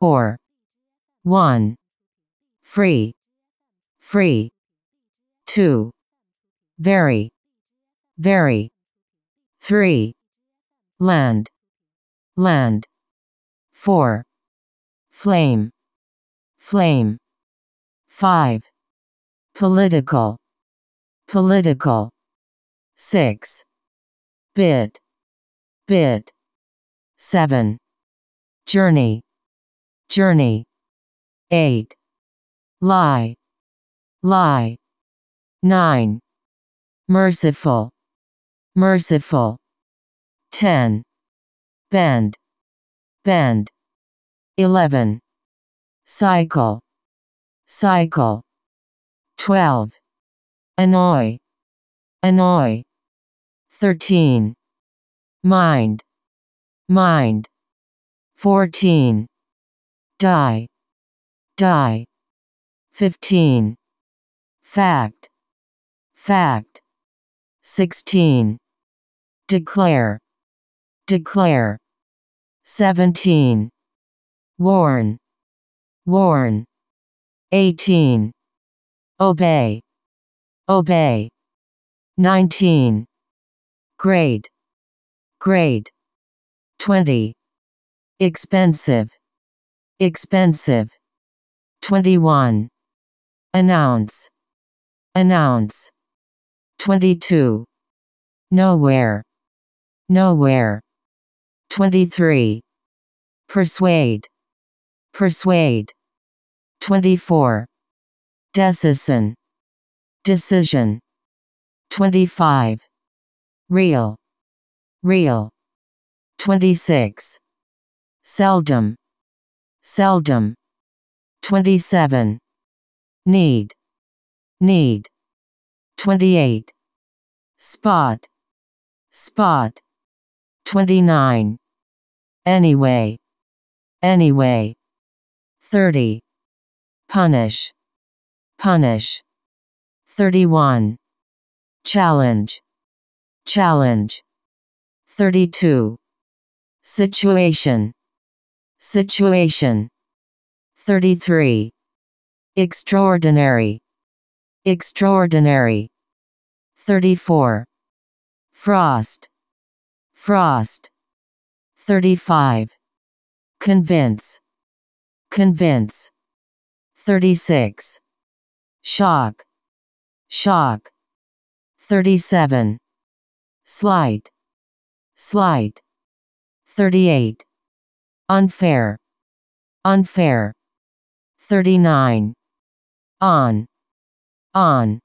or 1 free. Free. 2 very. Very. 3 land. Land. 4 flame. Flame. 5 political. Political. 6 bit bit 7 journey journey. 8 lie. Lie. 9 merciful. Merciful. 10 bend. Bend. 11 cycle. Cycle. 12 annoy. Annoy. 13 mind. Mind. 14 die. Die. 15 fact. Fact. 16 declare. Declare. 17 warn. Warn. 18 obey. Obey. 19 grade. Grade. 20 expensive expensive. 21 announce announce 22 nowhere. Nowhere. 23 persuade. Persuade. 24 decision. Decision. 25 real. Real. 26 seldom seldom. 27 need. Need. 28 spot. Spot. 29 anyway. Anyway. 30 punish. Punish. 31 challenge. Challenge. 32 situation situation. 33 extraordinary. Extraordinary. 34 frost. Frost. 35 convince. Convince. 36 shock. Shock. 37 slight. Slight. 38 unfair. Unfair. 39 on. On